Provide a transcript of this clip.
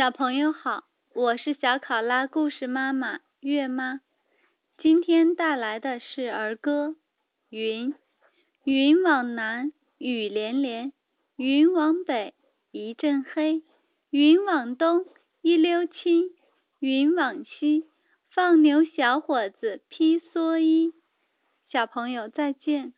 小朋友好我是小考拉故事妈妈月妈。今天带来的是儿歌云云往南雨连连云往北一阵黑。云往东一溜青云往西放牛小伙子披蓑衣。小朋友再见。